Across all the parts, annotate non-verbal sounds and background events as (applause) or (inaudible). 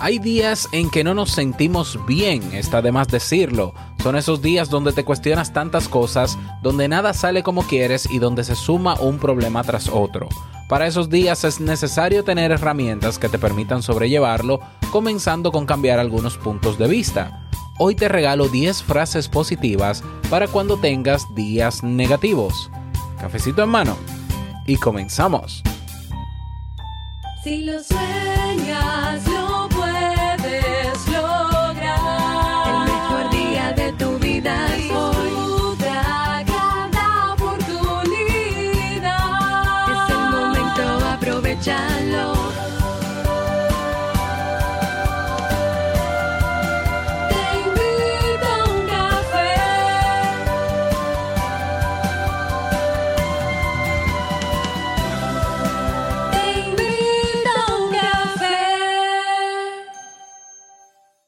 Hay días en que no nos sentimos bien, está de más decirlo. Son esos días donde te cuestionas tantas cosas, donde nada sale como quieres y donde se suma un problema tras otro. Para esos días es necesario tener herramientas que te permitan sobrellevarlo, comenzando con cambiar algunos puntos de vista. Hoy te regalo 10 frases positivas para cuando tengas días negativos. Cafecito en mano. Y comenzamos. Si lo sueñas,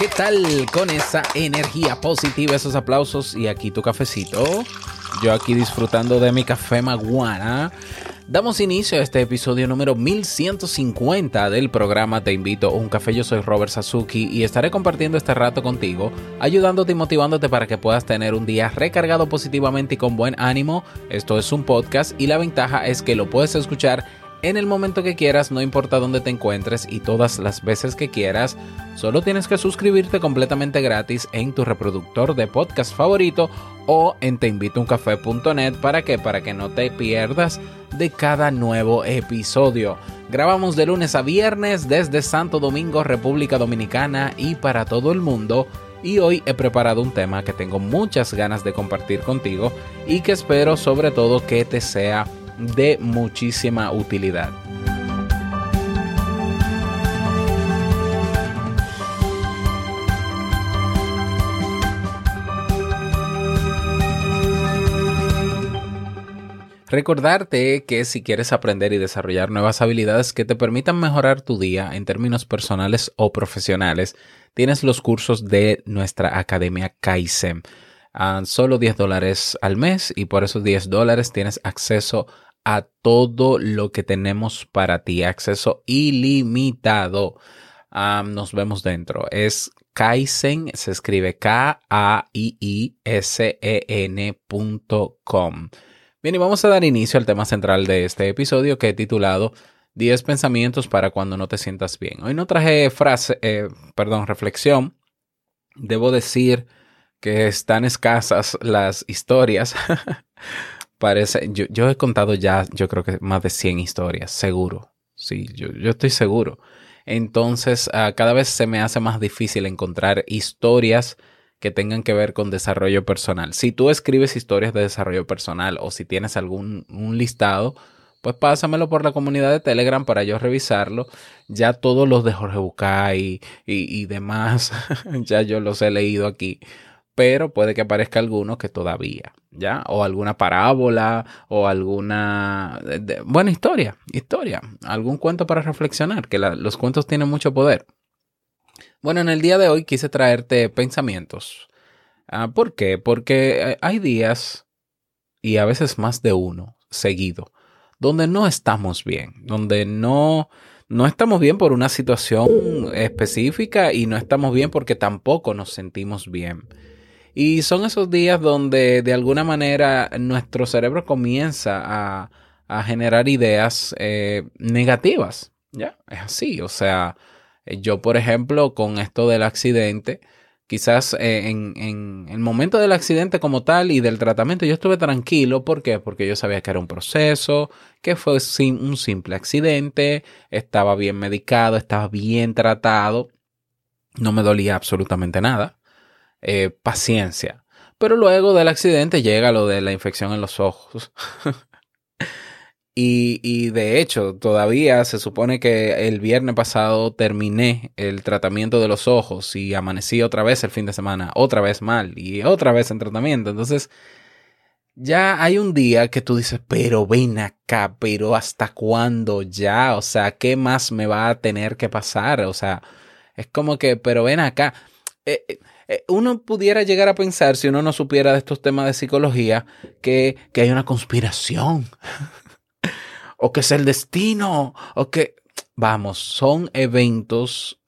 ¿Qué tal con esa energía positiva, esos aplausos y aquí tu cafecito? Yo aquí disfrutando de mi café maguana. Damos inicio a este episodio número 1150 del programa Te invito a un café. Yo soy Robert Sasuki y estaré compartiendo este rato contigo, ayudándote y motivándote para que puedas tener un día recargado positivamente y con buen ánimo. Esto es un podcast y la ventaja es que lo puedes escuchar en el momento que quieras, no importa dónde te encuentres y todas las veces que quieras. Solo tienes que suscribirte completamente gratis en tu reproductor de podcast favorito o en teinvitouncafé.net para que para que no te pierdas de cada nuevo episodio. Grabamos de lunes a viernes desde Santo Domingo, República Dominicana y para todo el mundo. Y hoy he preparado un tema que tengo muchas ganas de compartir contigo y que espero sobre todo que te sea de muchísima utilidad. Recordarte que si quieres aprender y desarrollar nuevas habilidades que te permitan mejorar tu día en términos personales o profesionales, tienes los cursos de nuestra academia Kaizen. a solo 10 dólares al mes y por esos 10 dólares tienes acceso a todo lo que tenemos para ti, acceso ilimitado. Nos vemos dentro. Es Kaizen, se escribe K-A-I-I-S-E-N.com. Bien, y vamos a dar inicio al tema central de este episodio que he titulado 10 pensamientos para cuando no te sientas bien. Hoy no traje frase, eh, perdón, reflexión. Debo decir que están escasas las historias. (laughs) Parece, yo, yo, he contado ya, yo creo que más de 100 historias, seguro. Sí, yo, yo estoy seguro. Entonces, uh, cada vez se me hace más difícil encontrar historias que tengan que ver con desarrollo personal. Si tú escribes historias de desarrollo personal o si tienes algún un listado, pues pásamelo por la comunidad de Telegram para yo revisarlo. Ya todos los de Jorge Bucay y, y, y demás, (laughs) ya yo los he leído aquí pero puede que aparezca alguno que todavía, ¿ya? O alguna parábola o alguna buena historia, historia, algún cuento para reflexionar, que los cuentos tienen mucho poder. Bueno, en el día de hoy quise traerte pensamientos. Uh, ¿Por qué? Porque hay días, y a veces más de uno, seguido, donde no estamos bien, donde no, no estamos bien por una situación específica y no estamos bien porque tampoco nos sentimos bien. Y son esos días donde de alguna manera nuestro cerebro comienza a, a generar ideas eh, negativas. Ya, es así. O sea, yo, por ejemplo, con esto del accidente, quizás eh, en, en, el momento del accidente como tal y del tratamiento, yo estuve tranquilo. ¿Por qué? Porque yo sabía que era un proceso, que fue sin, un simple accidente, estaba bien medicado, estaba bien tratado, no me dolía absolutamente nada eh, paciencia. Pero luego del accidente llega lo de la infección en los ojos. (laughs) Y, y de hecho, todavía se supone que el viernes pasado terminé el tratamiento de los ojos y amanecí otra vez el fin de semana, otra vez mal y otra vez en tratamiento. Entonces, ya hay un día que tú dices, pero ven acá, pero ¿hasta cuándo ya? O sea, ¿qué más me va a tener que pasar? O sea, es como que, pero ven acá. Eh, eh, eh, uno pudiera llegar a pensar, si uno no supiera de estos temas de psicología, que, que hay una conspiración. (laughs) o que es el destino. O que, vamos, son eventos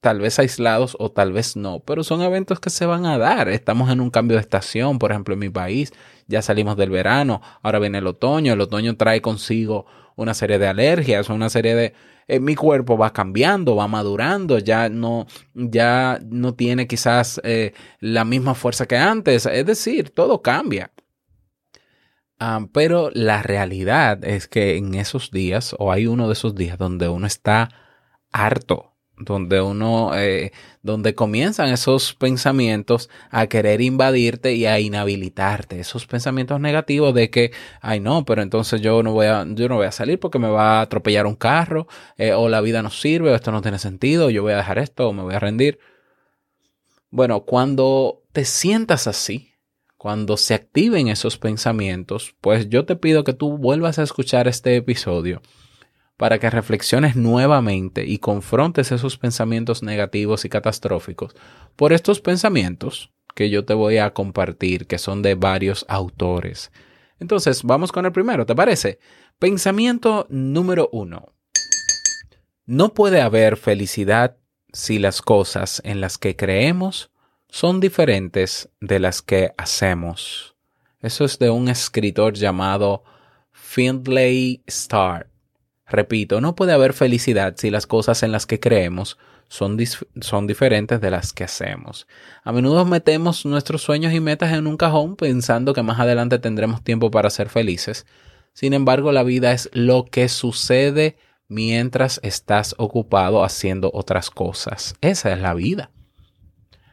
tal vez aislados o tal vez no, pero son eventos que se van a dar. Estamos en un cambio de estación, por ejemplo, en mi país, ya salimos del verano, ahora viene el otoño, el otoño trae consigo una serie de alergias, una serie de eh, mi cuerpo va cambiando, va madurando, ya no ya no tiene quizás eh, la misma fuerza que antes, es decir, todo cambia. Ah, pero la realidad es que en esos días, o hay uno de esos días donde uno está harto donde uno, eh, donde comienzan esos pensamientos a querer invadirte y a inhabilitarte, esos pensamientos negativos de que, ay no, pero entonces yo no voy a, yo no voy a salir porque me va a atropellar un carro, eh, o la vida no sirve, o esto no tiene sentido, yo voy a dejar esto, o me voy a rendir. Bueno, cuando te sientas así, cuando se activen esos pensamientos, pues yo te pido que tú vuelvas a escuchar este episodio para que reflexiones nuevamente y confrontes esos pensamientos negativos y catastróficos por estos pensamientos que yo te voy a compartir, que son de varios autores. Entonces, vamos con el primero, ¿te parece? Pensamiento número uno. No puede haber felicidad si las cosas en las que creemos son diferentes de las que hacemos. Eso es de un escritor llamado Findlay Starr. Repito, no puede haber felicidad si las cosas en las que creemos son, son, diferentes de las que hacemos. A menudo metemos nuestros sueños y metas en un cajón pensando que más adelante tendremos tiempo para ser felices. Sin embargo, la vida es lo que sucede mientras estás ocupado haciendo otras cosas. Esa es la vida.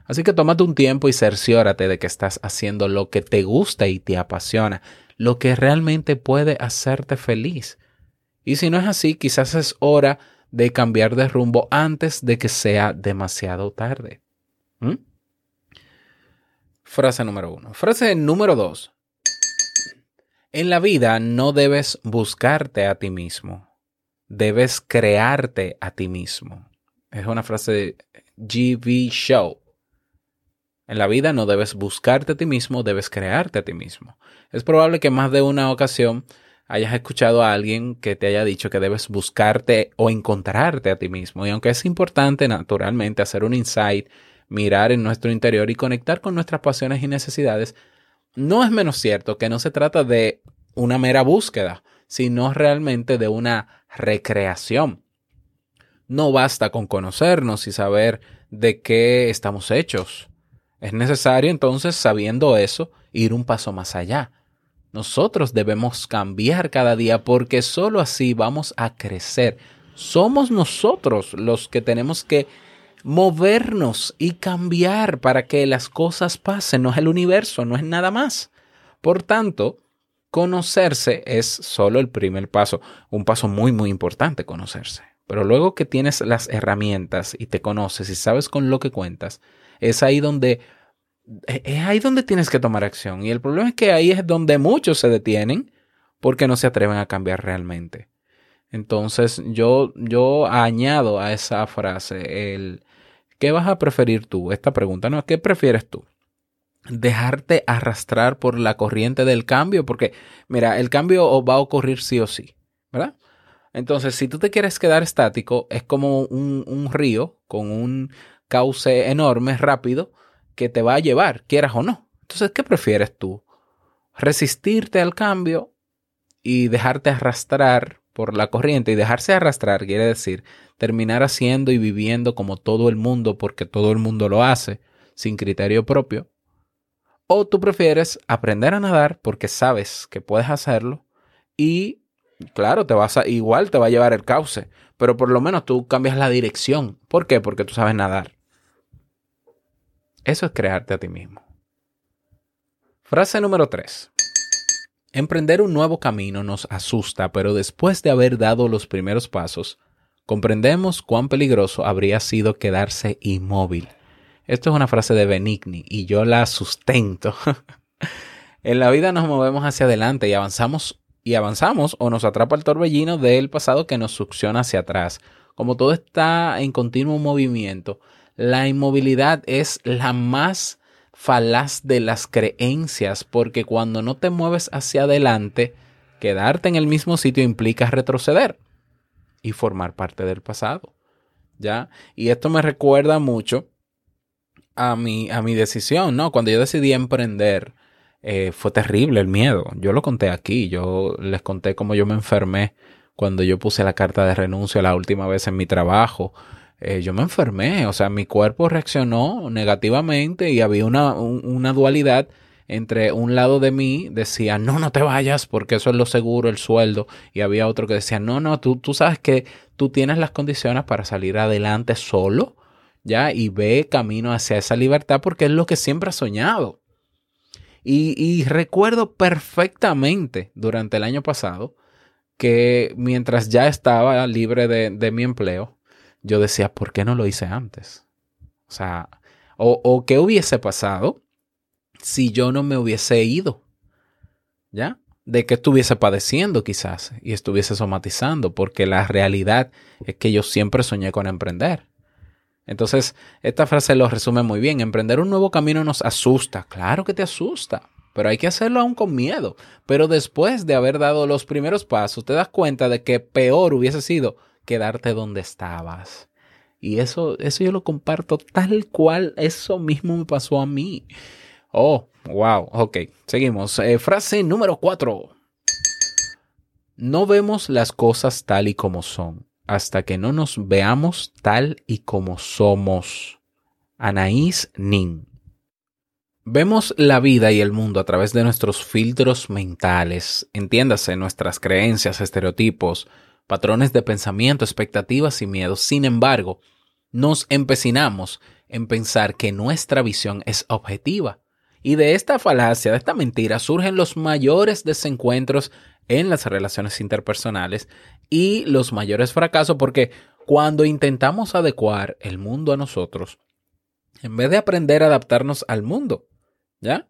Así que tómate un tiempo y cerciórate de que estás haciendo lo que te gusta y te apasiona, lo que realmente puede hacerte feliz. Y si no es así, quizás es hora de cambiar de rumbo antes de que sea demasiado tarde. ¿Mm? Frase número uno. Frase número dos. En la vida no debes buscarte a ti mismo, debes crearte a ti mismo. Es una frase de G.V. Show. En la vida no debes buscarte a ti mismo, debes crearte a ti mismo. Es probable que más de una ocasión hayas escuchado a alguien que te haya dicho que debes buscarte o encontrarte a ti mismo. Y aunque es importante, naturalmente, hacer un insight, mirar en nuestro interior y conectar con nuestras pasiones y necesidades, no es menos cierto que no se trata de una mera búsqueda, sino realmente de una recreación. No basta con conocernos y saber de qué estamos hechos. Es necesario entonces, sabiendo eso, ir un paso más allá nosotros debemos cambiar cada día porque sólo así vamos a crecer. Somos nosotros los que tenemos que movernos y cambiar para que las cosas pasen. No es el universo, no es nada más. Por tanto, conocerse es solo el primer paso, un paso muy, muy importante, conocerse. Pero luego que tienes las herramientas y te conoces y sabes con lo que cuentas, es ahí donde es ahí donde tienes que tomar acción. Y el problema es que ahí es donde muchos se detienen porque no se atreven a cambiar realmente. Entonces yo, yo añado a esa frase el ¿qué vas a preferir tú? Esta pregunta, ¿no? ¿Qué prefieres tú? Dejarte arrastrar por la corriente del cambio, porque mira, el cambio va a ocurrir sí o sí, ¿verdad? Entonces, si tú te quieres quedar estático, es como un, un río con un cauce enorme, rápido, que te va a llevar, quieras o no. Entonces, ¿qué prefieres tú? ¿Resistirte al cambio y dejarte arrastrar por la corriente? Y dejarse arrastrar quiere decir terminar haciendo y viviendo como todo el mundo porque todo el mundo lo hace, sin criterio propio. O tú prefieres aprender a nadar porque sabes que puedes hacerlo y claro, te vas a, igual te va a llevar el cauce, pero por lo menos tú cambias la dirección. ¿Por qué? Porque tú sabes nadar. Eso es crearte a ti mismo. Frase número 3. Emprender un nuevo camino nos asusta, pero después de haber dado los primeros pasos, comprendemos cuán peligroso habría sido quedarse inmóvil. Esto es una frase de Benigni y yo la sustento. (laughs) en la vida nos movemos hacia adelante y avanzamos y avanzamos o nos atrapa el torbellino del pasado que nos succiona hacia atrás. Como todo está en continuo movimiento, la inmovilidad es la más falaz de las creencias, porque cuando no te mueves hacia adelante, quedarte en el mismo sitio implica retroceder y formar parte del pasado. ¿Ya? Y esto me recuerda mucho a mi, a mi decisión, ¿no? Cuando yo decidí emprender, eh, fue terrible el miedo. Yo lo conté aquí, yo les conté cómo yo me enfermé cuando yo puse la carta de renuncia la última vez en mi trabajo. Eh, yo me enfermé, o sea, mi cuerpo reaccionó negativamente y había una, un- una dualidad entre un lado de mí decía, no, no te vayas porque eso es lo seguro, el sueldo, y había otro que decía, no, no, tú, tú sabes que tú tienes las condiciones para salir adelante solo, ¿ya? Y ve camino hacia esa libertad porque es lo que siempre has soñado. Y, recuerdo perfectamente durante el año pasado que mientras ya estaba libre de mi empleo, yo decía, ¿por qué no lo hice antes? O sea, o, qué hubiese pasado si yo no me hubiese ido, ¿ya? De que estuviese padeciendo quizás y estuviese somatizando, porque la realidad es que yo siempre soñé con emprender. Entonces, esta frase lo resume muy bien. Emprender un nuevo camino nos asusta. Claro que te asusta, pero hay que hacerlo aún con miedo. Pero después de haber dado los primeros pasos, te das cuenta de que peor hubiese sido quedarte donde estabas. Y eso, eso yo lo comparto tal cual, eso mismo me pasó a mí. Oh, wow, ok, seguimos. Eh, frase número cuatro. No vemos las cosas tal y como son hasta que no nos veamos tal y como somos. Anaís Nin. Vemos la vida y el mundo a través de nuestros filtros mentales, entiéndase nuestras creencias, estereotipos, patrones de pensamiento, expectativas y miedos. Sin embargo, nos empecinamos en pensar que nuestra visión es objetiva. Y de esta falacia, de esta mentira, surgen los mayores desencuentros en las relaciones interpersonales y los mayores fracasos porque cuando intentamos adecuar el mundo a nosotros, en vez de aprender a adaptarnos al mundo, ¿ya?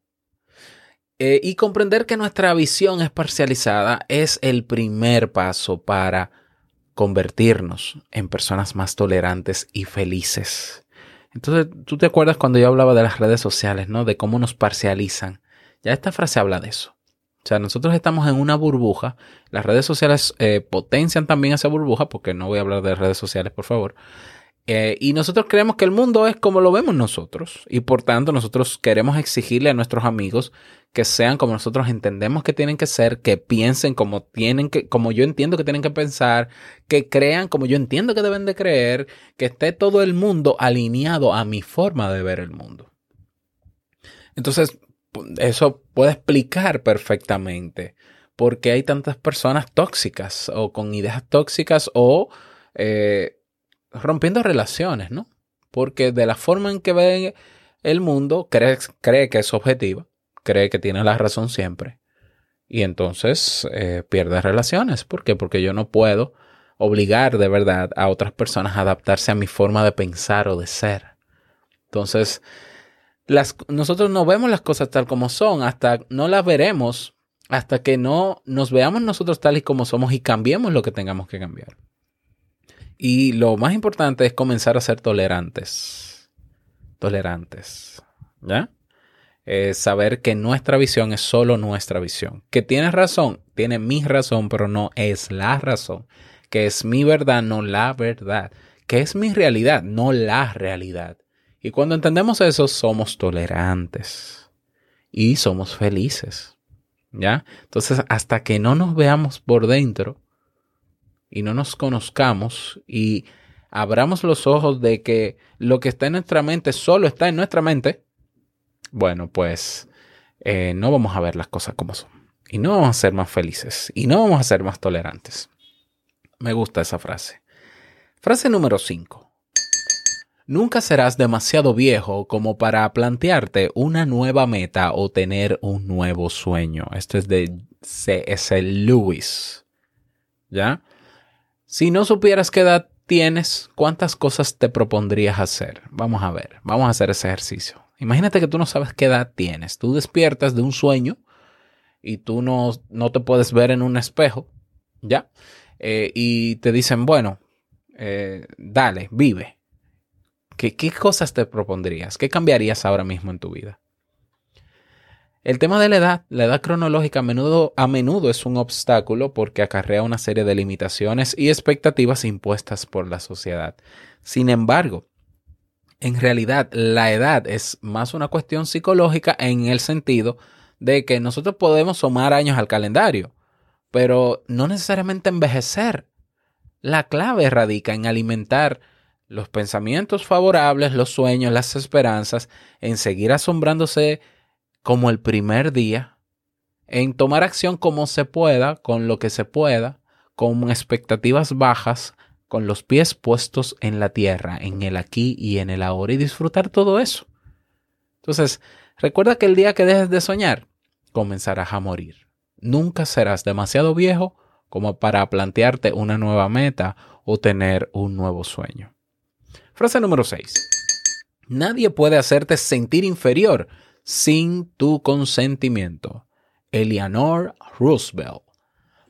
Eh, y comprender que nuestra visión es parcializada es el primer paso para convertirnos en personas más tolerantes y felices. Entonces, tú te acuerdas cuando yo hablaba de las redes sociales, ¿no? De cómo nos parcializan. Ya esta frase habla de eso. O sea, nosotros estamos en una burbuja. Las redes sociales eh, potencian también esa burbuja, porque no voy a hablar de redes sociales, por favor. Eh, y nosotros creemos que el mundo es como lo vemos nosotros. Y por tanto, nosotros queremos exigirle a nuestros amigos que sean como nosotros entendemos que tienen que ser, que piensen como tienen que, como yo entiendo que tienen que pensar, que crean como yo entiendo que deben de creer, que esté todo el mundo alineado a mi forma de ver el mundo. Entonces, eso puede explicar perfectamente por qué hay tantas personas tóxicas o con ideas tóxicas o eh, rompiendo relaciones, ¿no? Porque de la forma en que ve el mundo, cree, cree que es objetiva, cree que tiene la razón siempre. Y entonces eh, pierde relaciones. ¿Por qué? Porque yo no puedo obligar de verdad a otras personas a adaptarse a mi forma de pensar o de ser. Entonces, las, nosotros no vemos las cosas tal como son, hasta no las veremos, hasta que no nos veamos nosotros tal y como somos y cambiemos lo que tengamos que cambiar. Y lo más importante es comenzar a ser tolerantes. Tolerantes. ¿Ya? Eh, saber que nuestra visión es solo nuestra visión. Que tienes razón, tiene mi razón, pero no es la razón. Que es mi verdad, no la verdad. Que es mi realidad, no la realidad. Y cuando entendemos eso, somos tolerantes y somos felices. ¿Ya? Entonces, hasta que no nos veamos por dentro y no nos conozcamos y abramos los ojos de que lo que está en nuestra mente solo está en nuestra mente, bueno, pues eh, no vamos a ver las cosas como son. Y no vamos a ser más felices. Y no vamos a ser más tolerantes. Me gusta esa frase. Frase número 5. Nunca serás demasiado viejo como para plantearte una nueva meta o tener un nuevo sueño. Esto es de C.S. Lewis. ¿Ya? Si no supieras qué edad tienes, ¿cuántas cosas te propondrías hacer? Vamos a ver, vamos a hacer ese ejercicio. Imagínate que tú no sabes qué edad tienes. Tú despiertas de un sueño y tú no, no te puedes ver en un espejo, ¿ya? Eh, y te dicen, bueno, eh, dale, vive. ¿Qué, ¿Qué cosas te propondrías? ¿Qué cambiarías ahora mismo en tu vida? El tema de la edad, la edad cronológica a menudo, a menudo es un obstáculo porque acarrea una serie de limitaciones y expectativas impuestas por la sociedad. Sin embargo, en realidad la edad es más una cuestión psicológica en el sentido de que nosotros podemos sumar años al calendario, pero no necesariamente envejecer. La clave radica en alimentar los pensamientos favorables, los sueños, las esperanzas, en seguir asombrándose como el primer día, en tomar acción como se pueda, con lo que se pueda, con expectativas bajas, con los pies puestos en la tierra, en el aquí y en el ahora y disfrutar todo eso. Entonces, recuerda que el día que dejes de soñar, comenzarás a morir. Nunca serás demasiado viejo como para plantearte una nueva meta o tener un nuevo sueño. Frase número 6. Nadie puede hacerte sentir inferior sin tu consentimiento. Eleanor Roosevelt.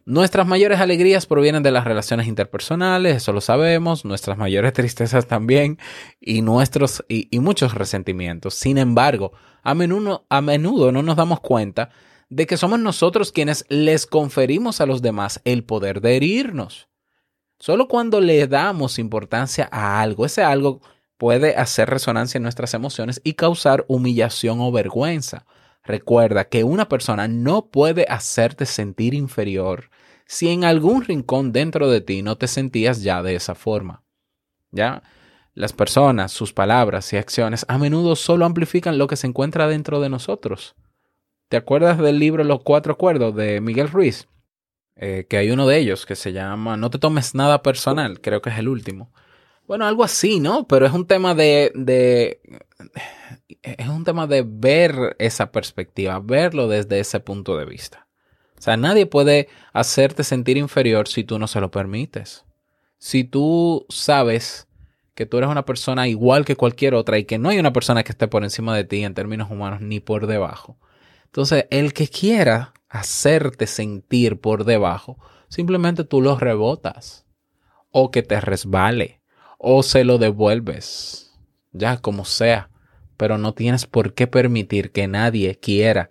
Nuestras mayores alegrías provienen de las relaciones interpersonales, eso lo sabemos, nuestras mayores (laughs) tristezas también y nuestros y, muchos resentimientos. Sin embargo, a menudo, a menudo no nos damos cuenta de que somos nosotros quienes les conferimos a los demás el poder de herirnos. Solo cuando le damos importancia a algo, ese algo puede hacer resonancia en nuestras emociones y causar humillación o vergüenza. Recuerda que una persona no puede hacerte sentir inferior si en algún rincón dentro de ti no te sentías ya de esa forma. ¿Ya? Las personas, sus palabras y acciones a menudo solo amplifican lo que se encuentra dentro de nosotros. ¿Te acuerdas del libro Los Cuatro Acuerdos de Miguel Ruiz? Eh, que hay uno de ellos que se llama No te tomes nada personal, creo que es el último. Bueno, algo así, ¿no? Pero es un tema de, de, es un tema de ver esa perspectiva, verlo desde ese punto de vista. O sea, nadie puede hacerte sentir inferior si tú no se lo permites. Si tú sabes que tú eres una persona igual que cualquier otra y que no hay una persona que esté por encima de ti en términos humanos ni por debajo. Entonces, el que quiera hacerte sentir por debajo, simplemente tú lo rebotas o que te resbale o se lo devuelves, ya como sea, pero no tienes por qué permitir que nadie quiera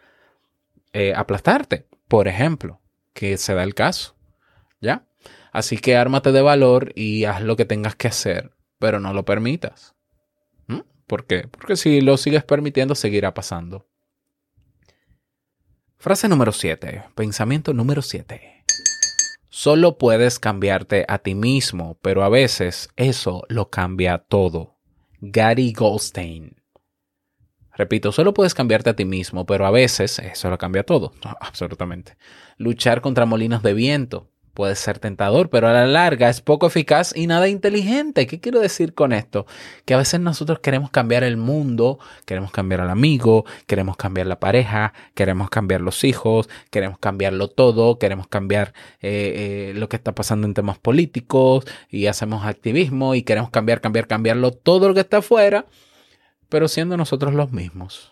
eh, aplastarte, por ejemplo, que se da el caso, ¿ya? Así que ármate de valor y haz lo que tengas que hacer, pero no lo permitas. ¿Por qué? Porque si lo sigues permitiendo, seguirá pasando. Frase número 7. Pensamiento número 7. Solo puedes cambiarte a ti mismo, pero a veces eso lo cambia todo. Gary Goldstein. Repito, solo puedes cambiarte a ti mismo, pero a veces eso lo cambia todo. (laughs) absolutamente. Luchar contra molinos de viento puede ser tentador, pero a la larga es poco eficaz y nada inteligente. ¿Qué quiero decir con esto? Que a veces nosotros queremos cambiar el mundo, queremos cambiar al amigo, queremos cambiar la pareja, queremos cambiar los hijos, queremos cambiarlo todo, queremos cambiar eh, eh, lo que está pasando en temas políticos y hacemos activismo y queremos cambiar, cambiar, cambiarlo todo lo que está afuera, pero siendo nosotros los mismos.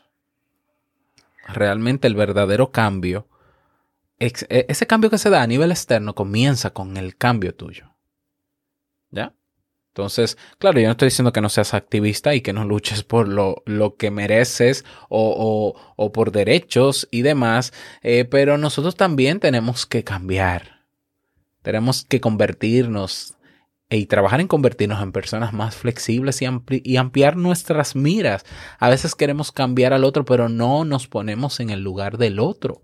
Realmente el verdadero cambio e, ese cambio que se da a nivel externo comienza con el cambio tuyo. ¿Ya? Entonces, claro, yo no estoy diciendo que no seas activista y que no luches por lo, lo que mereces o, o, o, por derechos y demás, eh, pero nosotros también tenemos que cambiar. Tenemos que convertirnos y trabajar en convertirnos en personas más flexibles y, ampli y ampliar nuestras miras. A veces queremos cambiar al otro, pero no nos ponemos en el lugar del otro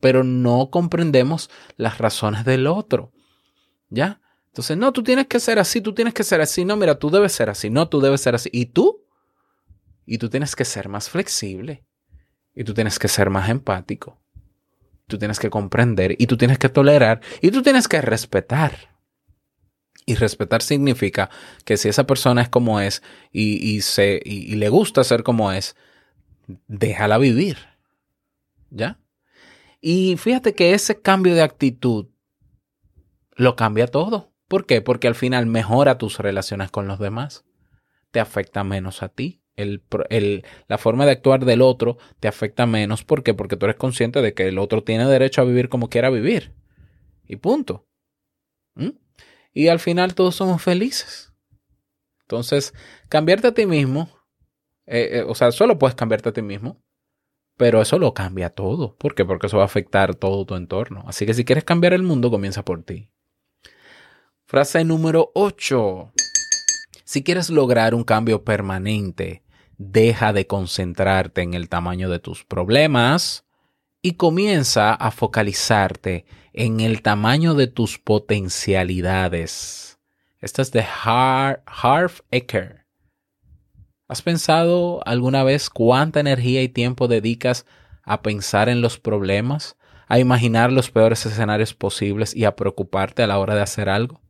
pero no comprendemos las razones del otro. ¿Ya? Entonces, no, tú tienes que ser así, tú tienes que ser así, no, mira, tú debes ser así, no, tú debes ser así. ¿Y tú? Y tú tienes que ser más flexible. Y tú tienes que ser más empático. Tú tienes que comprender y tú tienes que tolerar y tú tienes que respetar. Y respetar significa que si esa persona es como es y, y se, y, le gusta ser como es, déjala vivir. ¿Ya? Y fíjate que ese cambio de actitud lo cambia todo. ¿Por qué? Porque al final mejora tus relaciones con los demás. Te afecta menos a ti. El, la forma de actuar del otro te afecta menos. ¿Por qué? Porque tú eres consciente de que el otro tiene derecho a vivir como quiera vivir. Y punto. ¿Mm? Y al final todos somos felices. Entonces, cambiarte a ti mismo, eh, eh, o sea, solo puedes cambiarte a ti mismo, pero eso lo cambia todo. ¿Por qué? Porque eso va a afectar todo tu entorno. Así que si quieres cambiar el mundo, comienza por ti. Frase número 8. Si quieres lograr un cambio permanente, deja de concentrarte en el tamaño de tus problemas y comienza a focalizarte en el tamaño de tus potencialidades. Esta es de Har- Harv Eker. ¿Has pensado alguna vez cuánta energía y tiempo dedicas a pensar en los problemas, a imaginar los peores escenarios posibles y a preocuparte a la hora de hacer algo?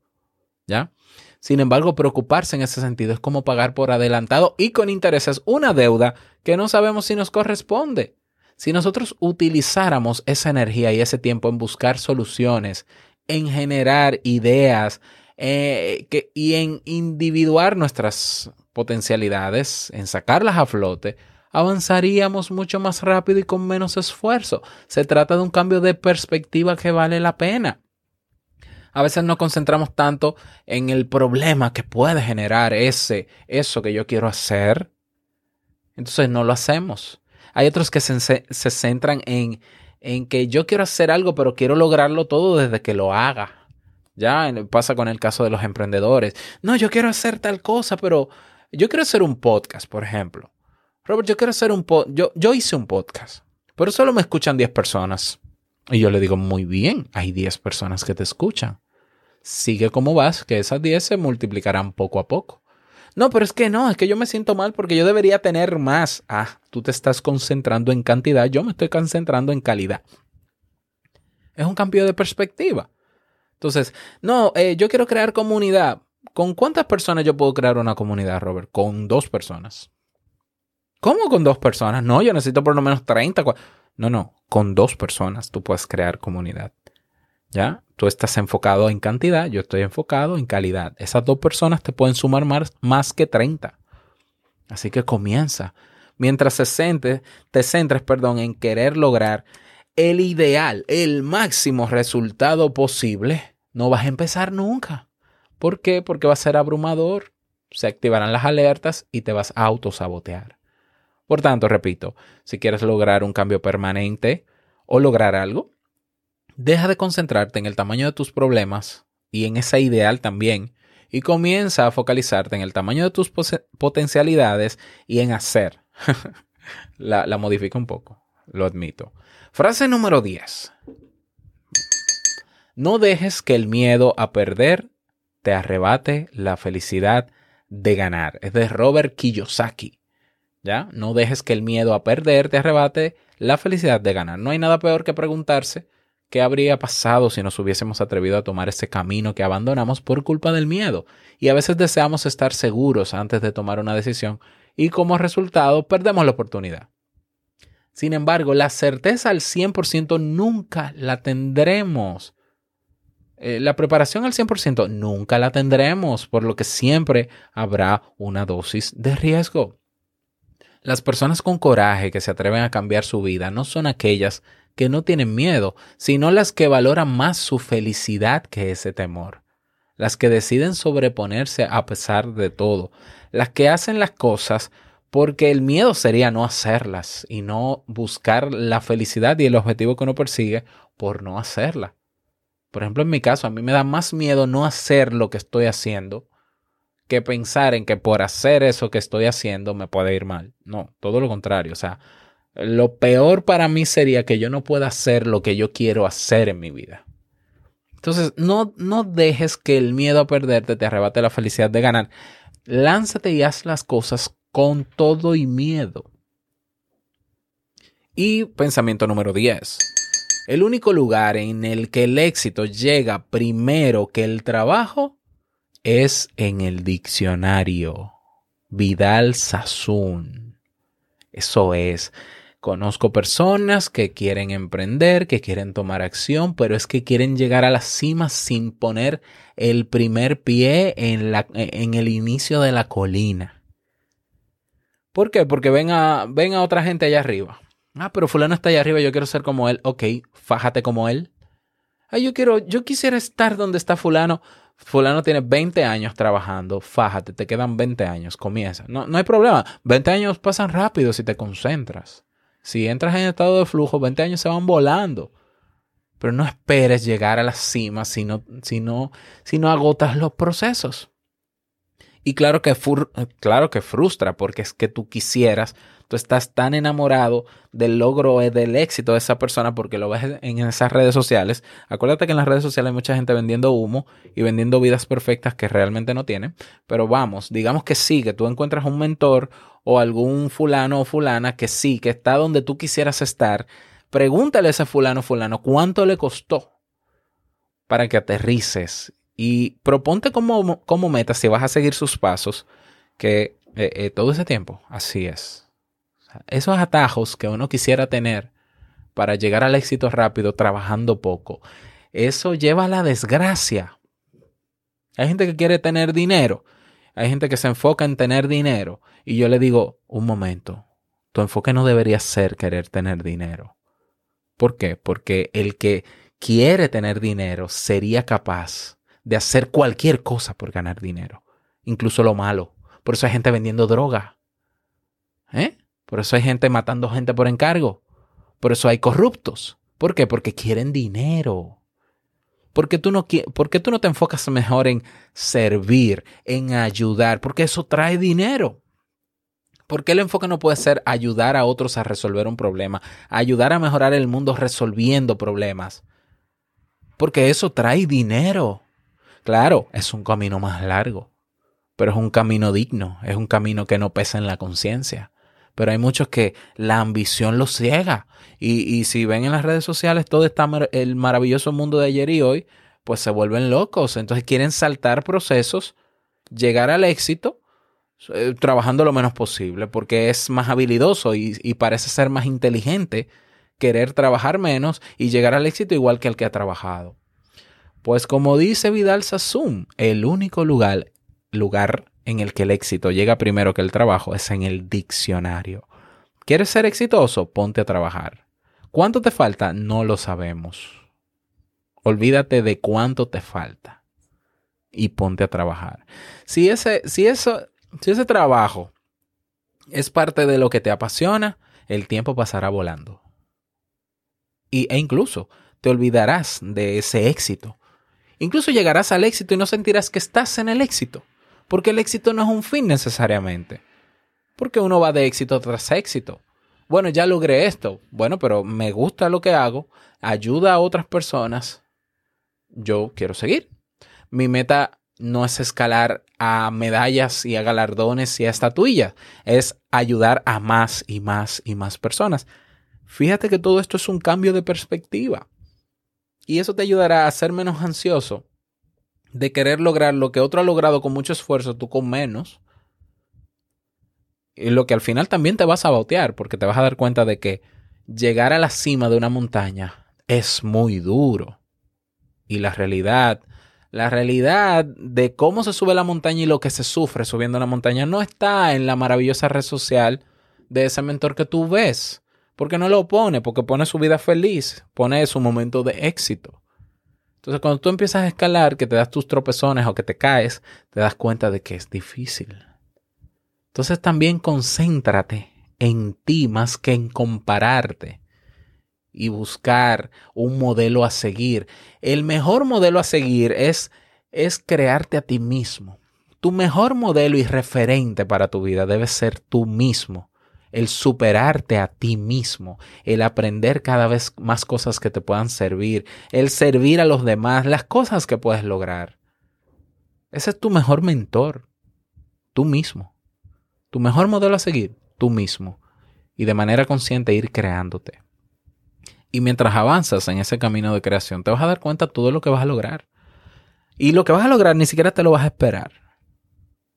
¿Ya? Sin embargo, preocuparse en ese sentido es como pagar por adelantado y con intereses una deuda que no sabemos si nos corresponde. Si nosotros utilizáramos esa energía y ese tiempo en buscar soluciones, en generar ideas eh, que- y en individuar nuestras potencialidades, en sacarlas a flote, avanzaríamos mucho más rápido y con menos esfuerzo. Se trata de un cambio de perspectiva que vale la pena. A veces nos concentramos tanto en el problema que puede generar ese, eso que yo quiero hacer. Entonces no lo hacemos. Hay otros que se, se centran en, en que yo quiero hacer algo, pero quiero lograrlo todo desde que lo haga. Ya pasa con el caso de los emprendedores. No, yo quiero hacer tal cosa, pero yo quiero hacer un podcast, por ejemplo. Robert, yo quiero hacer un podcast. Yo, yo hice un podcast, pero solo me escuchan 10 personas. Y yo le digo, muy bien, hay 10 personas que te escuchan. Sigue como vas, que esas 10 se multiplicarán poco a poco. No, pero es que no, es que yo me siento mal porque yo debería tener más. Ah, tú te estás concentrando en cantidad, yo me estoy concentrando en calidad. Es un cambio de perspectiva. Entonces, no, eh, yo quiero crear comunidad. ¿Con cuántas personas yo puedo crear una comunidad, Robert? Con dos personas. ¿Cómo con dos personas? No, yo necesito por lo menos 30. cua- No, no, con dos personas tú puedes crear comunidad. ¿Ya? Tú estás enfocado en cantidad, yo estoy enfocado en calidad. Esas dos personas te pueden sumar más, más que 30. Así que comienza. Mientras se centre- te centres perdón, en querer lograr el ideal, el máximo resultado posible, no vas a empezar nunca. ¿Por qué? Porque va a ser abrumador. Se activarán las alertas y te vas a autosabotear. Por tanto, repito, si quieres lograr un cambio permanente o lograr algo, deja de concentrarte en el tamaño de tus problemas y en ese ideal también, y comienza a focalizarte en el tamaño de tus potencialidades y en hacer. (laughs) la, la modifico un poco, lo admito. Frase número 10. No dejes que el miedo a perder te arrebate la felicidad de ganar. Es de Robert Kiyosaki. ¿Ya? No dejes que el miedo a perder te arrebate la felicidad de ganar. No hay nada peor que preguntarse qué habría pasado si nos hubiésemos atrevido a tomar ese camino que abandonamos por culpa del miedo. Y a veces deseamos estar seguros antes de tomar una decisión y como resultado perdemos la oportunidad. Sin embargo, la certeza al 100% nunca la tendremos. Eh, la preparación al 100% nunca la tendremos, por lo que siempre habrá una dosis de riesgo. Las personas con coraje que se atreven a cambiar su vida no son aquellas que no tienen miedo, sino las que valoran más su felicidad que ese temor. Las que deciden sobreponerse a pesar de todo. Las que hacen las cosas porque el miedo sería no hacerlas y no buscar la felicidad y el objetivo que uno persigue por no hacerla. Por ejemplo, en mi caso, a mí me da más miedo no hacer lo que estoy haciendo que pensar en que por hacer eso que estoy haciendo me puede ir mal. No, todo lo contrario. O sea, lo peor para mí sería que yo no pueda hacer lo que yo quiero hacer en mi vida. Entonces, no, no dejes que el miedo a perderte te arrebate la felicidad de ganar. Lánzate y haz las cosas con todo y miedo. Y pensamiento número 10. El único lugar en el que el éxito llega primero que el trabajo es en el diccionario. Vidal Sassoon. Eso es. Conozco personas que quieren emprender, que quieren tomar acción, pero es que quieren llegar a la cima sin poner el primer pie en, el inicio de la colina. ¿Por qué? Porque ven a, otra gente allá arriba. Ah, pero fulano está allá arriba, yo quiero ser como él. Ok, fájate como él. Ah, yo quiero, yo quisiera estar donde está fulano. Fulano tiene 20 años trabajando, fájate, te quedan 20 años, comienza. No, no hay problema, 20 años pasan rápido si te concentras. Si entras en estado de flujo, 20 años se van volando. Pero no esperes llegar a la cima si si no agotas los procesos. Y claro que, claro que frustra, porque es que tú quisieras tú estás tan enamorado del logro, del éxito de esa persona porque lo ves en esas redes sociales. Acuérdate que en las redes sociales hay mucha gente vendiendo humo y vendiendo vidas perfectas que realmente no tienen. Pero vamos, digamos que sí, que tú encuentras un mentor o algún fulano o fulana que sí, que está donde tú quisieras estar. Pregúntale a ese fulano o fulano cuánto le costó para que aterrices y proponte como, como meta si vas a seguir sus pasos que eh, eh, todo ese tiempo, así es esos atajos que uno quisiera tener para llegar al éxito rápido trabajando poco, eso lleva a la desgracia. Hay gente que quiere tener dinero, hay gente que se enfoca en tener dinero y yo le digo, un momento, tu enfoque no debería ser querer tener dinero. ¿Por qué? Porque el que quiere tener dinero sería capaz de hacer cualquier cosa por ganar dinero, incluso lo malo. Por eso hay gente vendiendo droga. ¿Eh? Por eso hay gente matando gente por encargo. Por eso hay corruptos. ¿Por qué? Porque quieren dinero. ¿Por qué, tú no, ¿Por qué tú no te enfocas mejor en servir, en ayudar? Porque eso trae dinero. ¿Por qué el enfoque no puede ser ayudar a otros a resolver un problema? Ayudar a mejorar el mundo resolviendo problemas. Porque eso trae dinero. Claro, es un camino más largo, pero es un camino digno, es un camino que no pesa en la conciencia pero hay muchos que la ambición los ciega. Y, si ven en las redes sociales todo está el maravilloso mundo de ayer y hoy, pues se vuelven locos. Entonces quieren saltar procesos, llegar al éxito, eh, trabajando lo menos posible, porque es más habilidoso y, y parece ser más inteligente querer trabajar menos y llegar al éxito igual que el que ha trabajado. Pues como dice Vidal Sassoon, el único lugar, lugar en el que el éxito llega primero que el trabajo es en el diccionario. ¿Quieres ser exitoso? Ponte a trabajar. ¿Cuánto te falta? No lo sabemos. Olvídate de cuánto te falta y ponte a trabajar. Si ese, si eso, si ese trabajo es parte de lo que te apasiona, el tiempo pasará volando. Y, e incluso te olvidarás de ese éxito. Incluso llegarás al éxito y no sentirás que estás en el éxito. Porque el éxito no es un fin necesariamente. Porque uno va de éxito tras éxito. Bueno, ya logré esto. Bueno, pero me gusta lo que hago. Ayuda a otras personas. Yo quiero seguir. Mi meta no es escalar a medallas y a galardones y a estatuillas. Es ayudar a más y más y más personas. Fíjate que todo esto es un cambio de perspectiva. Y eso te ayudará a ser menos ansioso de querer lograr lo que otro ha logrado con mucho esfuerzo, tú con menos. Y lo que al final también te vas a bautear, porque te vas a dar cuenta de que llegar a la cima de una montaña es muy duro. Y la realidad, la realidad de cómo se sube la montaña y lo que se sufre subiendo la montaña no está en la maravillosa red social de ese mentor que tú ves. Porque no lo pone, porque pone su vida feliz, pone su momento de éxito. Entonces, cuando tú empiezas a escalar, que te das tus tropezones o que te caes, te das cuenta de que es difícil. Entonces, también concéntrate en ti más que en compararte y buscar un modelo a seguir. El mejor modelo a seguir es, es crearte a ti mismo. Tu mejor modelo y referente para tu vida debe ser tú mismo el superarte a ti mismo, el aprender cada vez más cosas que te puedan servir, el servir a los demás, las cosas que puedes lograr. Ese es tu mejor mentor, tú mismo. Tu mejor modelo a seguir, tú mismo. Y de manera consciente ir creándote. Y mientras avanzas en ese camino de creación, te vas a dar cuenta de todo lo que vas a lograr. Y lo que vas a lograr ni siquiera te lo vas a esperar.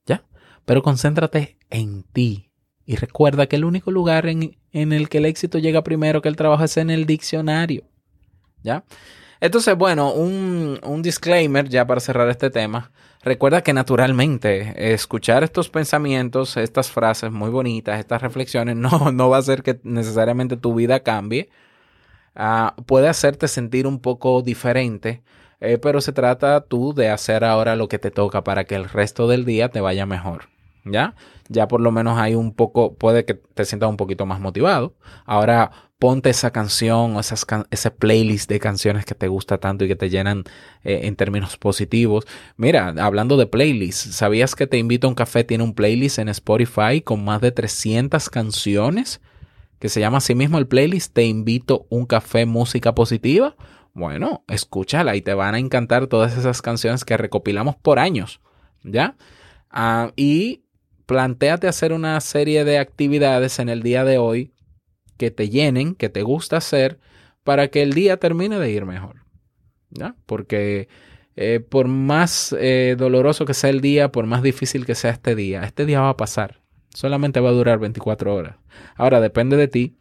¿Ya? Pero concéntrate en ti. Y recuerda que el único lugar en, en el que el éxito llega primero que el trabajo es en el diccionario. ¿Ya? Entonces, bueno, un, un, disclaimer ya para cerrar este tema. Recuerda que naturalmente escuchar estos pensamientos, estas frases muy bonitas, estas reflexiones, (laughs) no, no va a hacer que necesariamente tu vida cambie. Uh, puede hacerte sentir un poco diferente, eh, pero se trata tú de hacer ahora lo que te toca para que el resto del día te vaya mejor. ¿Ya? Ya por lo menos hay un poco, puede que te sientas un poquito más motivado. Ahora ponte esa canción o esas ese playlist de canciones que te gusta tanto y que te llenan eh, en términos positivos. Mira, hablando de playlists, ¿sabías que Te Invito a un Café tiene un playlist en Spotify con más de 300 canciones? Que se llama así mismo el playlist Te Invito a un Café Música Positiva. Bueno, escúchala y te van a encantar todas esas canciones que recopilamos por años. ¿Ya? Uh, y planteate hacer una serie de actividades en el día de hoy que te llenen, que te gusta hacer, para que el día termine de ir mejor. Porque eh, por más eh, doloroso que sea el día, por más difícil que sea este día, este día va a pasar. Solamente va a durar 24 horas. Ahora depende de ti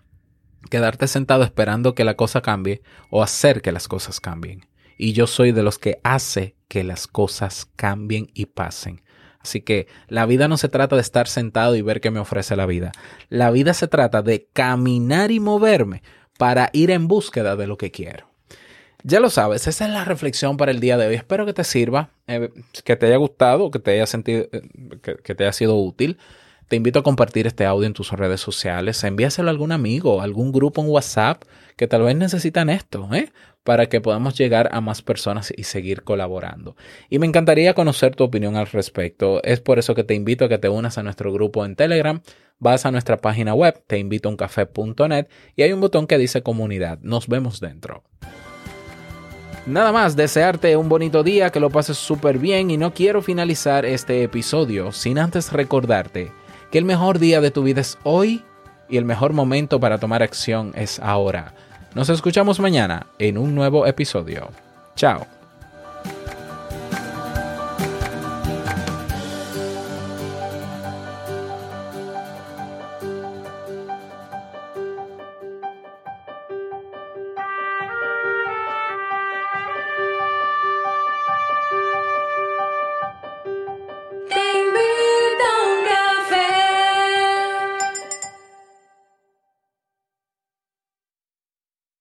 quedarte sentado esperando que la cosa cambie o hacer que las cosas cambien. Y yo soy de los que hace que las cosas cambien y pasen. Así que la vida no se trata de estar sentado y ver qué me ofrece la vida. La vida se trata de caminar y moverme para ir en búsqueda de lo que quiero. Ya lo sabes, esa es la reflexión para el día de hoy. Espero que te sirva, eh, que te haya gustado, que te haya sentido, eh, que, que te haya sido útil. Te invito a compartir este audio en tus redes sociales, envíaselo a algún amigo, algún grupo en WhatsApp que tal vez necesitan esto, ¿eh? para que podamos llegar a más personas y seguir colaborando. Y me encantaría conocer tu opinión al respecto. Es por eso que te invito a que te unas a nuestro grupo en Telegram. Vas a nuestra página web, te invito a uncafé.net y hay un botón que dice comunidad. Nos vemos dentro. Nada más, desearte un bonito día, que lo pases súper bien y no quiero finalizar este episodio sin antes recordarte que el mejor día de tu vida es hoy y el mejor momento para tomar acción es ahora. Nos escuchamos mañana en un nuevo episodio. Chao.